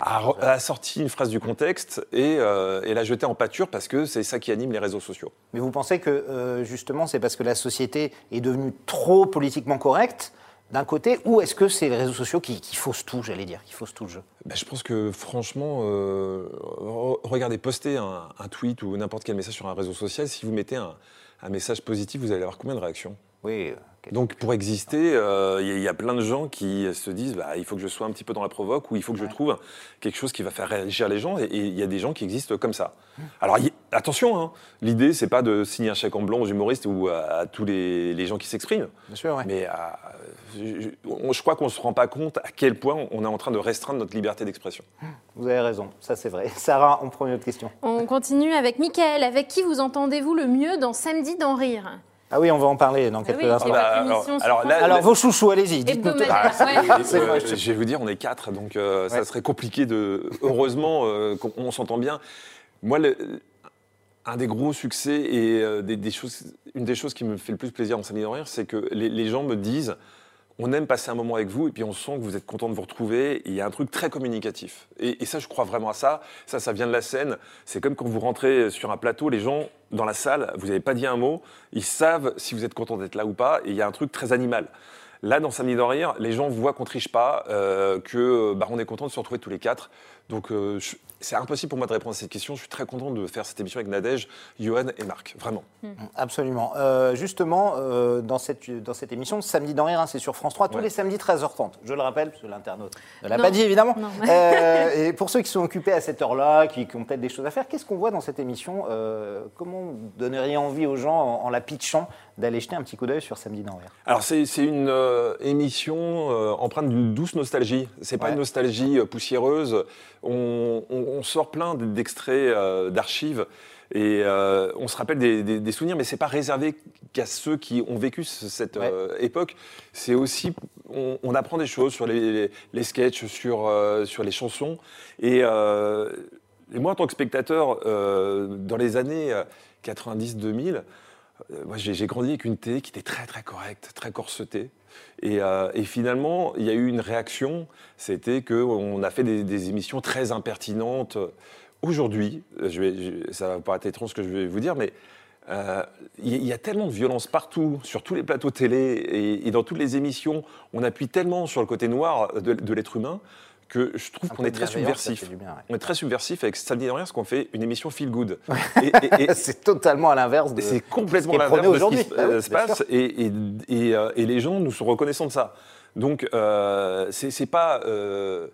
a, sorti une phrase du contexte et, euh, et l'a jetée en pâture parce que c'est ça qui anime les réseaux sociaux. Mais vous pensez que euh, justement c'est parce que la société est devenue trop politiquement correcte d'un côté, ou est-ce que c'est les réseaux sociaux qui, qui faussent tout, j'allais dire, qui faussent tout le jeu? Ben, je pense que franchement, euh, re- regardez, postez un, un tweet ou n'importe quel message sur un réseau social, si vous mettez un, un message positif, vous allez avoir combien de réactions? Oui. euh. Donc pour exister, euh, il y, a- il y a plein de gens qui se disent bah, il faut que je sois un petit peu dans la provoque ou il faut que je trouve quelque chose qui va faire réagir les gens et il y a des gens qui existent comme ça. Alors il y- attention, hein, l'idée c'est pas de signer un chèque en blanc aux humoristes ou à, à tous les, les gens qui s'expriment, Bien sûr, ouais. mais à- je, je- on- je crois qu'on se rend pas compte à quel point on est en train de restreindre notre liberté d'expression. Vous avez raison, ça c'est vrai. <laughs> Sarah, on prend une autre question. On continue avec Mickaël. Avec qui vous entendez-vous le mieux dans Samedi d'en rire? Ah oui, on va en parler dans Ah quelques oui, instants. c'est bah, alors- alors là-. Alors vos chouchous, allez-y, dites-nous tout. Hebdomadaire, ouais. Euh, je- vais vous dire, on est quatre, donc euh, Ouais. ça serait compliqué de. Heureusement euh, qu'on on s'entend bien. Moi, le- un des gros succès et euh, des, des choses, une des choses qui me fait le plus plaisir dans Samedi rire, c'est que les, les gens me disent. On aime passer un moment avec vous et puis on sent que vous êtes content de vous retrouver. Et il y a un truc très communicatif. Et, et ça, je crois vraiment à ça. Ça, ça vient de la scène. C'est comme quand vous rentrez sur un plateau, les gens dans la salle, vous n'avez pas dit un mot, ils savent si vous êtes content d'être là ou pas. Et il y a un truc très animal. Là, dans Samedi d'en rire, les gens voient qu'on triche pas, euh, que bah, on est content de se retrouver tous les quatre. Donc, euh, c'est impossible pour moi de répondre à cette question. Je suis très content de faire cette émission avec Nadège, Johan et Marc. Vraiment. Absolument. Euh, justement, euh, dans, cette, dans cette émission, samedi dans Rire, hein, c'est sur France 3, tous Ouais. les samedis 13h30. Je le rappelle, parce que l'internaute ne l'a pas dit évidemment. Euh, et pour ceux qui sont occupés à cette heure-là, qui, qui ont peut-être des choses à faire, qu'est-ce qu'on voit dans cette émission euh, Comment donneriez envie aux gens, en, en la pitchant, d'aller jeter un petit coup d'œil sur Samedi dans Rire Alors, c'est c'est une euh, émission euh, empreinte d'une douce nostalgie. C'est pas Ouais. une nostalgie euh, poussiéreuse. On, on- on sort plein d'extraits euh, d'archives. Et euh, on se rappelle des, des- des souvenirs, mais c'est pas réservé qu'à ceux qui ont vécu ce- cette Ouais. euh, époque. C'est aussi, on, on apprend des choses sur les, les, les sketchs, sur, euh, sur les chansons. Et, et moi, en tant que spectateur, dans les années 90-2000, euh, moi, j'ai j'ai grandi avec une télé qui était très très correcte, très corsetée. Et, euh, et finalement, il y a eu une réaction, c'était qu'on a fait des, émissions très impertinentes. Aujourd'hui, ça va pas être étrange ce que je vais vous dire, mais euh, il y, a tellement de violence partout, sur tous les plateaux télé et, dans toutes les émissions, on appuie tellement sur le côté noir de l'être humain que je trouve qu'on est très subversif. bien, ouais. On est très subversif avec Samedi rien, parce qu'on fait une émission feel good. Et- et- et- <laughs> C'est totalement à l'inverse de. C'est complètement est l'inverse de ce qui se, Ah oui, euh, se bien passe et, et- euh, et les gens nous sont reconnaissants de ça. Donc euh, c'est pas euh,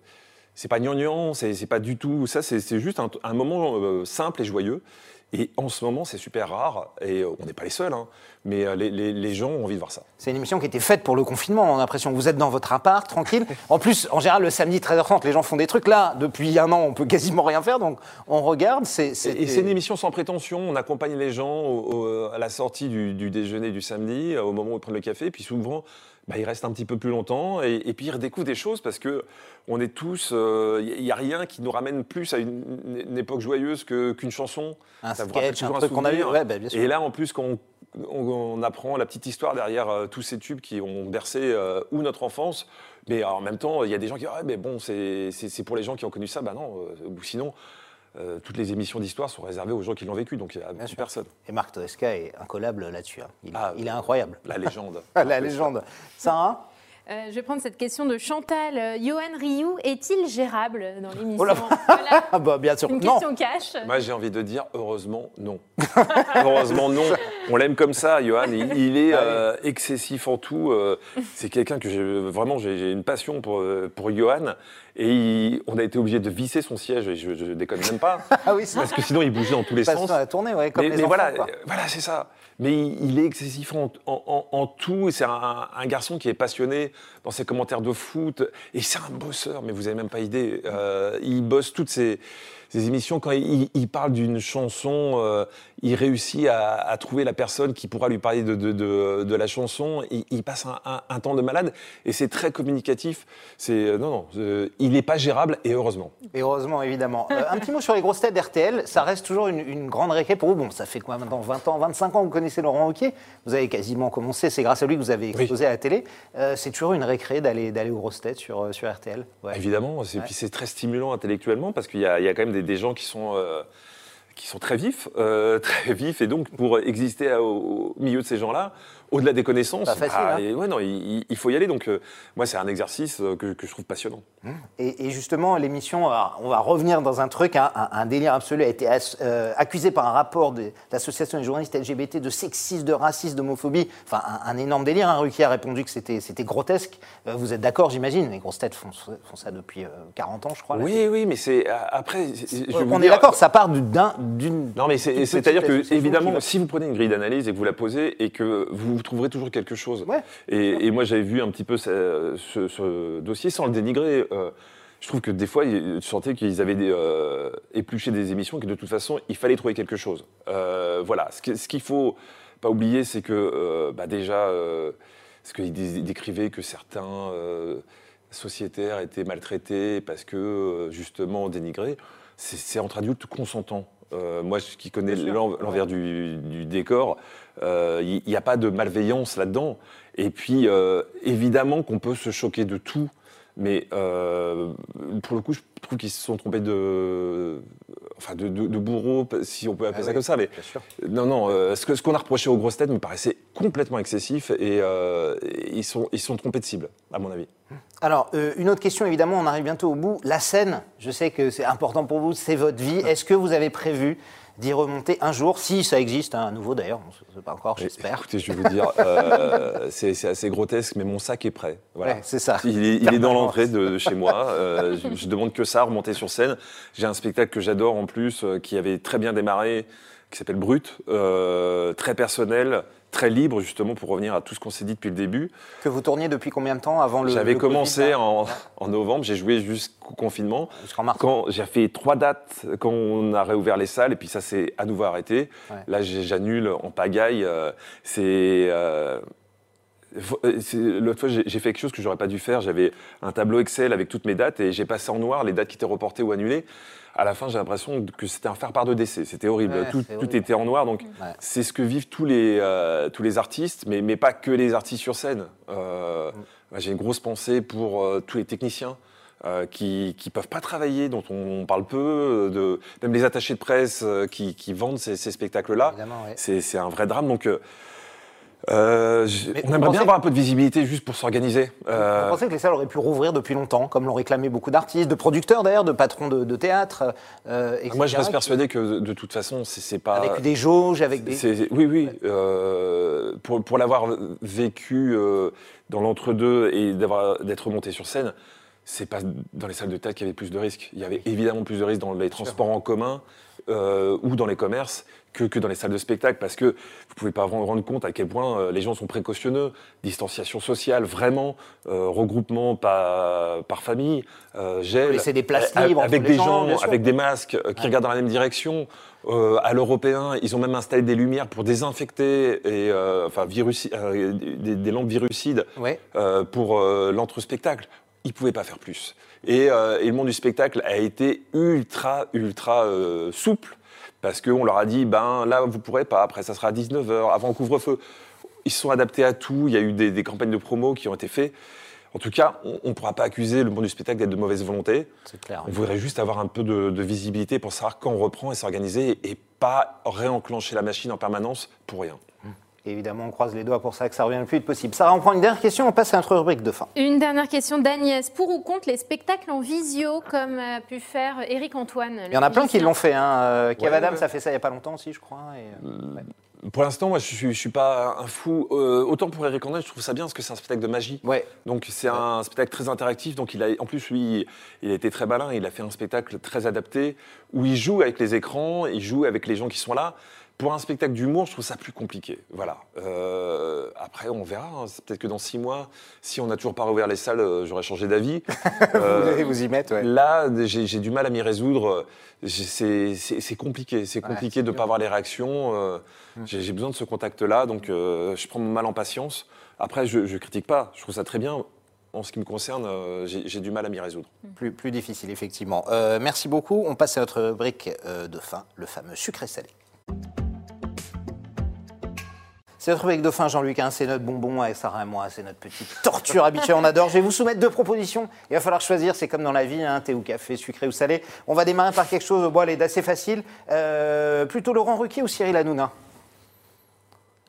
c'est pas gnangnan, c'est pas du tout ça. C'est c'est juste un, un moment euh, simple et joyeux. Et en ce moment, c'est super rare et on n'est pas les seuls. hein, mais euh, les, les- les gens ont envie de voir ça. C'est une émission qui était faite pour le confinement. On a l'impression que vous êtes dans votre appart, tranquille. <laughs> En plus, en général, le samedi 13h30, les gens font des trucs. Là, depuis un an, on peut quasiment rien faire. Donc, on regarde. C'est, Et, et c'est une émission sans prétention. On accompagne les gens au- au- à la sortie du, du déjeuner du samedi, euh, au moment où ils prennent le café. Puis souvent, bah, ils restent un petit peu plus longtemps et, et puis ils redécouvrent des choses parce que on est tous. Il n'y a rien qui nous ramène plus à une, une époque joyeuse que- qu'une chanson. un Ça sketch, un truc qu'on a. Ouais, bah, bien sûr. Et là, en plus, quand on, on- on apprend la petite histoire derrière euh, tous ces tubes qui ont bercé euh, ou notre enfance, mais en même temps, il y a des gens qui disent ah, mais bon, c'est c'est- c'est pour les gens qui ont connu ça. Bah non, euh, ou sinon, euh, toutes les émissions d'histoire sont réservées aux gens qui l'ont vécu, donc il n'y a plus sûr. personne. Et Marc Toesca est incollable là-dessus. hein. Il, Ah, il est incroyable. La légende. <laughs> La légende. Sarah? Euh, je vais prendre cette question de Chantal. Euh, Johan Rioux est-il gérable dans l'émission Oh là Voilà, <laughs> Ah bah bien sûr. Une Non. question cash. Moi, j'ai envie de dire heureusement non. <laughs> heureusement non. On l'aime comme ça, Johan. Il, il est Ah oui. euh, excessif en tout. euh, c'est quelqu'un que j'ai vraiment, j'ai une passion pour, pour Johan. Et il- on a été obligé de visser son siège, et je, je déconne même pas, <laughs> Ah oui, parce que sinon il bougeait dans tous les sens. à la tournée, ouais, comme mais, les mais enfants, voilà, quoi. euh, voilà c'est ça. Mais il, il est excessif en, en- en- en tout. et C'est un, un garçon qui est passionné dans ses commentaires de foot. Et c'est un bosseur, mais vous avez même pas idée. Euh, il bosse toutes ces émissions, quand il, il parle d'une chanson, euh, il réussit à, à, trouver la personne qui pourra lui parler de, de, de, de la chanson. Il, il passe un, un, un, temps de malade et c'est très communicatif. C'est euh, non, non, euh, il n'est pas gérable et heureusement. Et heureusement, évidemment. Euh, un petit mot sur les grosses têtes d'RTL. Ça reste toujours une, une grande récré pour vous. Bon, ça fait quoi maintenant 20 ans, 25 ans que vous connaissez Laurent Wauquiez. Vous avez quasiment commencé. C'est grâce à lui que vous avez explosé oui. à la télé. Euh, c'est toujours une récré d'aller d'aller aux grosses têtes sur, sur RTL. Ouais. Évidemment. Et ouais. puis c'est très stimulant intellectuellement parce qu'il y, y, a quand même des, des gens qui sont qui sont très vifs, euh, <laughs> très vifs, et donc pour exister au, au milieu de ces gens-là, au-delà des connaissances, facile, ah, hein et, ouais, non, il, il, faut y aller. Donc euh, moi, c'est un exercice euh, que, que, je trouve passionnant. Et, et justement, l'émission, on va revenir dans un truc, hein, un, un, délire absolu a été euh, accusé par un rapport de l'association des journalistes LGBT de sexisme, de racisme, d'homophobie. Enfin, un, un, énorme délire. Hein. Ruquier a répondu que c'était grotesque. Euh, vous êtes d'accord, j'imagine? Les grosses têtes font, font, ça depuis 40 ans, je crois. Oui, oui, mais c'est après. on est d'accord, ça part d'une. Non, mais c'est-à-dire que évidemment, si vous prenez une grille d'analyse et que vous la posez et que vous vous trouverez toujours quelque chose. Ouais. Et, et, moi, j'avais vu un petit peu ce, ce, ce, dossier sans le dénigrer. Euh, je trouve que des fois, tu sentais qu'ils avaient des, euh, épluché des émissions, que de toute façon, il fallait trouver quelque chose. Euh, voilà. Ce qu'il ce faut pas oublier, c'est que bah déjà, ce qu'ils décrivaient que certains sociétaires étaient maltraités parce que justement dénigrés, c'est entre adultes consentants. Euh, moi, qui connais l'envers du, du, décor, il euh, n'y a pas de malveillance là-dedans. Et puis, euh, évidemment qu'on peut se choquer de tout, mais euh, pour le coup, je trouve qu'ils se sont trompés de, enfin, de, de, de, bourreau, si on peut appeler ah ça oui, comme ça. Mais non, non. Euh, ce qu'on ce qu a reproché aux grosses têtes me paraissait complètement excessif et, euh, ils sont ils sont trompés de cible, à mon avis. Alors, une autre question, évidemment, on arrive bientôt au bout. La scène, je sais que c'est important pour vous, c'est votre vie. Est-ce que vous avez prévu d'y remonter un jour, si ça existe, hein, à nouveau d'ailleurs, on ne sait pas encore, j'espère. Écoutez, je vais vous dire, euh, c'est assez grotesque, mais mon sac est prêt. Voilà. Ouais, c'est ça. Il est, il est dans l'entrée de, de, chez moi. Euh, je, je, demande que ça, remonter sur scène. J'ai un spectacle que j'adore en plus, euh, qui avait très bien démarré, qui s'appelle Brut, euh, très personnel, très libre justement pour revenir à tout ce qu'on s'est dit depuis le début. Que vous tourniez depuis combien de temps avant le J'avais commencé en, en, novembre, j'ai joué jusqu'au confinement. Jusqu'en mars. Quand j'ai fait trois dates quand on a réouvert les salles et puis ça s'est à nouveau arrêté. Ouais. Là j'annule en pagaille. Euh, c'est euh, L'autre fois, j'ai fait quelque chose que j'aurais pas dû faire. J'avais un tableau Excel avec toutes mes dates et j'ai passé en noir les dates qui étaient reportées ou annulées. À la fin, j'ai l'impression que c'était un faire-part de décès. C'était horrible. Ouais, tout, horrible. était en noir. Donc, ouais. c'est ce que vivent tous les, euh, tous les artistes, mais, mais pas que les artistes sur scène. Euh, mm. J'ai une grosse pensée pour euh, tous les techniciens. Qui ne peuvent pas travailler, dont on, on, parle peu, de, même les attachés de presse qui, qui vendent ces, ces spectacles-là. C'est un vrai drame. Donc, euh, on aimerait bien avoir un peu de visibilité juste pour s'organiser. Euh... Vous pensez que les salles auraient pu rouvrir depuis longtemps, comme l'ont réclamé beaucoup d'artistes, de producteurs d'ailleurs, de patrons de, de théâtre euh, Moi, je reste persuadé que de toute façon, c'est pas. Avec des jauges, avec des. Oui, oui. Ouais. Euh, pour pour l'avoir vécu dans l'entre-deux et d'être monté sur scène, c'est pas dans les salles de théâtre qu'il y avait plus de risques. Il y avait évidemment plus de risques dans les transports en commun euh, ou dans les commerces que, que, dans les salles de spectacle parce que vous pouvez pas vous rendre compte à quel point euh, les gens sont précautionneux, distanciation sociale, vraiment, euh, regroupement par, par famille, euh, gel, laisser des places libres avec des gens, gens, avec des masques qui ouais. regardent dans la même direction. Euh, à l'européen, ils ont même installé des lumières pour désinfecter et euh, enfin virus, des, des, lampes virucides ouais. pour l'entre-spectacle ils pouvaient pas faire plus. Et, euh, et, le monde du spectacle a été ultra, ultra euh, souple parce qu'on leur a dit, ben là, vous pourrez pas, après ça sera à 19h, avant le couvre-feu. Ils se sont adaptés à tout, il y a eu des, des campagnes de promo qui ont été faites. En tout cas, on ne pourra pas accuser le monde du spectacle d'être de mauvaise volonté. Clair, on voudrait juste avoir un peu de, de, visibilité pour savoir quand on reprend et s'organiser et pas réenclencher la machine en permanence pour rien. Et évidemment, on croise les doigts pour ça que ça revienne le plus vite possible. Sarah, on prend une dernière question, on passe à notre rubrique de fin. Une dernière question d'Agnès. Pour ou contre les spectacles en visio, comme a pu faire Eric Antoine Il y en a plein qui l'ont fait. Hein. Euh, Kev ouais, Adams ouais. a fait ça il n'y a pas longtemps aussi, je crois. Et, euh, ouais. Pour l'instant, moi, je suis, je suis pas un fou. Euh, autant pour Eric Antoine, je trouve ça bien parce que c'est un spectacle de magie. Ouais. Donc c'est un spectacle très interactif. Donc il a, en plus, lui, il a été très malin. Il a fait un spectacle très adapté où il joue avec les écrans, il joue avec les gens qui sont là pour un spectacle d'humour, je trouve ça plus compliqué. Voilà. Euh, après, on verra. hein. C'est Peut-être que dans six mois, si on n'a toujours pas rouvert les salles, euh, j'aurais changé d'avis. <laughs> Vous Euh, allez vous y mettre, ouais. Là, j'ai j'ai du mal à m'y résoudre. C'est c'est- c'est compliqué. C'est Ouais, compliqué c'est de ne pas avoir les réactions. Euh, J'ai j'ai besoin de ce contact-là, donc euh, je prends mon mal en patience. Après, je ne critique pas. Je trouve ça très bien. En ce qui me concerne, euh, j'ai j'ai du mal à m'y résoudre. Plus, plus difficile, effectivement. Euh, merci beaucoup. On passe à notre rubrique euh, de fin, le fameux sucré-salé. C'est notre rubrique de fin, Jean-Luc. hein, c'est notre bonbon avec Sarah et moi. C'est notre petite torture habituelle. On adore. Je vais vous soumettre deux propositions. Il va falloir choisir. C'est comme dans la vie, hein, thé ou café, sucré ou salé. On va démarrer par quelque chose bon, allez, d'assez facile. Euh, plutôt Laurent Ruquier ou Cyril Hanouna?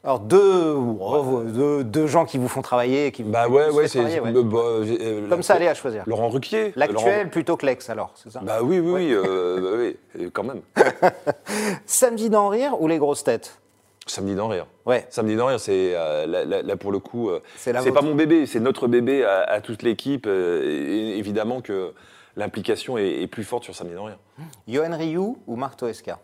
Alors deux, oh, deux, deux gens qui vous font travailler, qui vous, Bah ouais, ouais, c'est ouais. euh, bah, euh, comme ça, allez à choisir. Laurent Ruquier. L'actuel Laurent- plutôt que l'ex, alors, c'est ça? Bah oui, oui, oui, euh, bah oui, euh, quand même. <laughs> Samedi d'en rire ou les grosses têtes? Samedi d'en rire. Ouais. Samedi d'en rire, c'est euh, là, là- là, pour le coup, euh, C'est la c'est pas mon bébé, c'est notre bébé à, à toute l'équipe. euh, évidemment que l'implication est, est plus forte sur Samedi d'en rire. Johan Rioux ou Marc Toesca?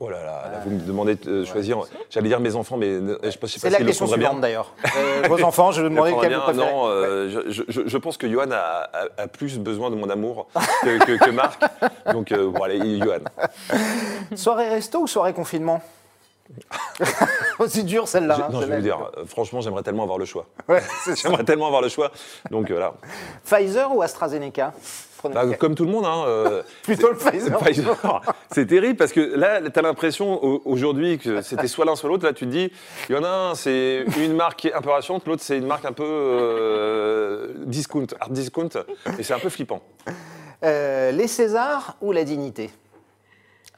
Oh là là, là, vous me demandez de euh, choisir. J'allais dire mes enfants, mais euh, je sais pas, je sais C'est pas la s'ils le question bien. suivante d'ailleurs. <laughs> Euh, vos enfants, je vais demander prendraient quel vous bien. préférez. Non, euh, je, je- je- pense que Johan a, a- a plus besoin de mon amour <laughs> que, que- que Marc. Donc, euh, bon, allez, Johan. Soirée resto ou soirée confinement? <laughs> C'est dur celle-là. Hein, non, je vais vous dire, euh, franchement, j'aimerais tellement avoir le choix. Ouais. <laughs> J'aimerais tellement avoir le choix. Donc, euh, là. Pfizer ou AstraZeneca? Bah, comme tout le monde, hein, euh, <laughs> Plutôt le Pfizer. Pfizer. C'est terrible parce que là, tu as l'impression au- aujourd'hui que c'était soit l'un soit l'autre. Là, tu te dis, il y en a un, c'est une marque qui est un peu rassurante, l'autre, c'est une marque un peu euh, discount, hard discount. Et c'est un peu flippant. Euh, les Césars ou la dignité?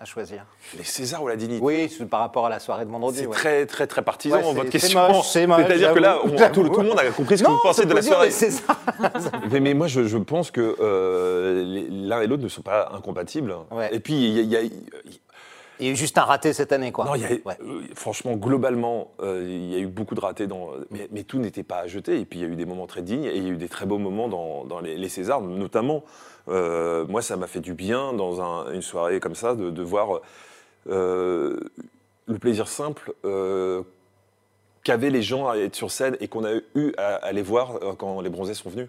À choisir. Les Césars ou la dignité Oui, par rapport à la soirée de vendredi. C'est ouais. très, très, très partisan, Ouais, c'est- votre c'est question. c'est C'est-à-dire que là, on- tout, le- tout le monde a compris ce que Non, vous pensez de la soirée. les Césars. Mais, mais moi, je, je pense que euh, l'un et l'autre ne sont pas incompatibles. Ouais. Et puis, il y a- il y a- Il y a eu juste un raté cette année, quoi. Non, il y a- Ouais. euh, franchement, globalement, euh, il y a eu beaucoup de ratés, dans, mais, mais tout n'était pas à jeter. Et puis, il y a eu des moments très dignes et il y a eu des très beaux moments dans, dans les, les Césars, notamment. euh, moi, ça m'a fait du bien dans un- une soirée comme ça de, de voir le plaisir simple qu'avaient les gens à être sur scène et qu'on a eu à, à les voir quand les bronzés sont venus.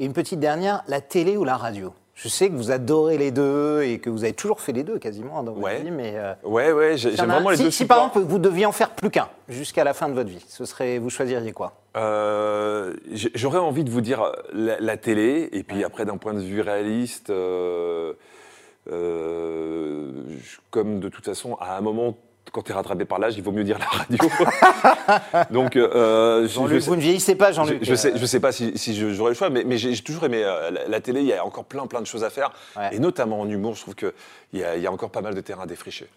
Et une petite dernière, la télé ou la radio? Je sais que vous adorez les deux et que vous avez toujours fait les deux quasiment dans votre Ouais. vie, mais euh, Ouais, ouais, j'aime vraiment les si, deux si par exemple vous deviez en faire plus qu'un jusqu'à la fin de votre vie, ce serait, vous choisiriez quoi? Euh, J'aurais envie de vous dire la, la télé, et puis après, d'un point de vue réaliste, euh, comme de toute façon, à un moment, quand tu es rattrapé par l'âge, il vaut mieux dire la radio. <laughs> Donc, euh, je, je sais, vous ne vieillissez pas, je, Jean-Luc. je sais, euh, je sais pas si, si je- j'aurais le choix, mais, mais j'ai toujours aimé euh, la, la télé. Il y a encore plein, plein de choses à faire, Ouais. et notamment en humour, je trouve qu'il y, a- il y a encore pas mal de terrain à défricher.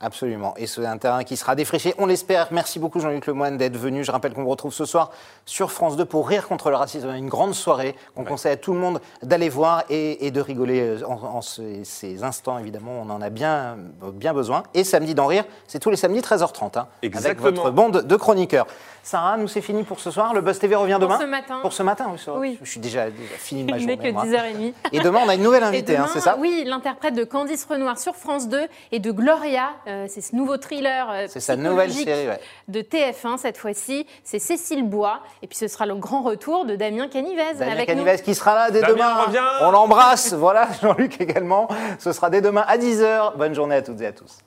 Absolument. Et c'est un terrain qui sera défriché, on l'espère. Merci beaucoup Jean-Luc Lemoyne d'être venu. Je rappelle qu'on vous retrouve ce soir sur France 2 pour Rire contre le racisme. Une grande soirée qu'on conseille à tout le monde d'aller voir et, et de rigoler euh, en, en ces, ces instants, évidemment. On en a bien, bien besoin. Et samedi d'en rire, c'est tous les samedis 13h30. hein, Exactement. Avec votre bande de chroniqueurs. Sarah, nous c'est fini pour ce soir. Le Buzz TV revient Pour demain ce matin. Pour ce matin, oui. Oui. Je suis déjà, déjà fini de ma <laughs> Il n'est journée. que moi. 10h30. Et demain, on a une nouvelle invitée, hein, c'est ça Oui, l'interprète de Candice Renoir sur France 2 et de Gloria, euh, c'est ce nouveau thriller euh, C'est sa nouvelle série, ouais. de TF1 cette fois-ci. C'est Cécile Bois et puis ce sera le grand retour de Damien Canivez Damien avec Canivez qui sera là dès Damien demain. revient. On l'embrasse. <laughs> Voilà, Jean-Luc également. Ce sera dès demain à 10h. Bonne journée à toutes et à tous.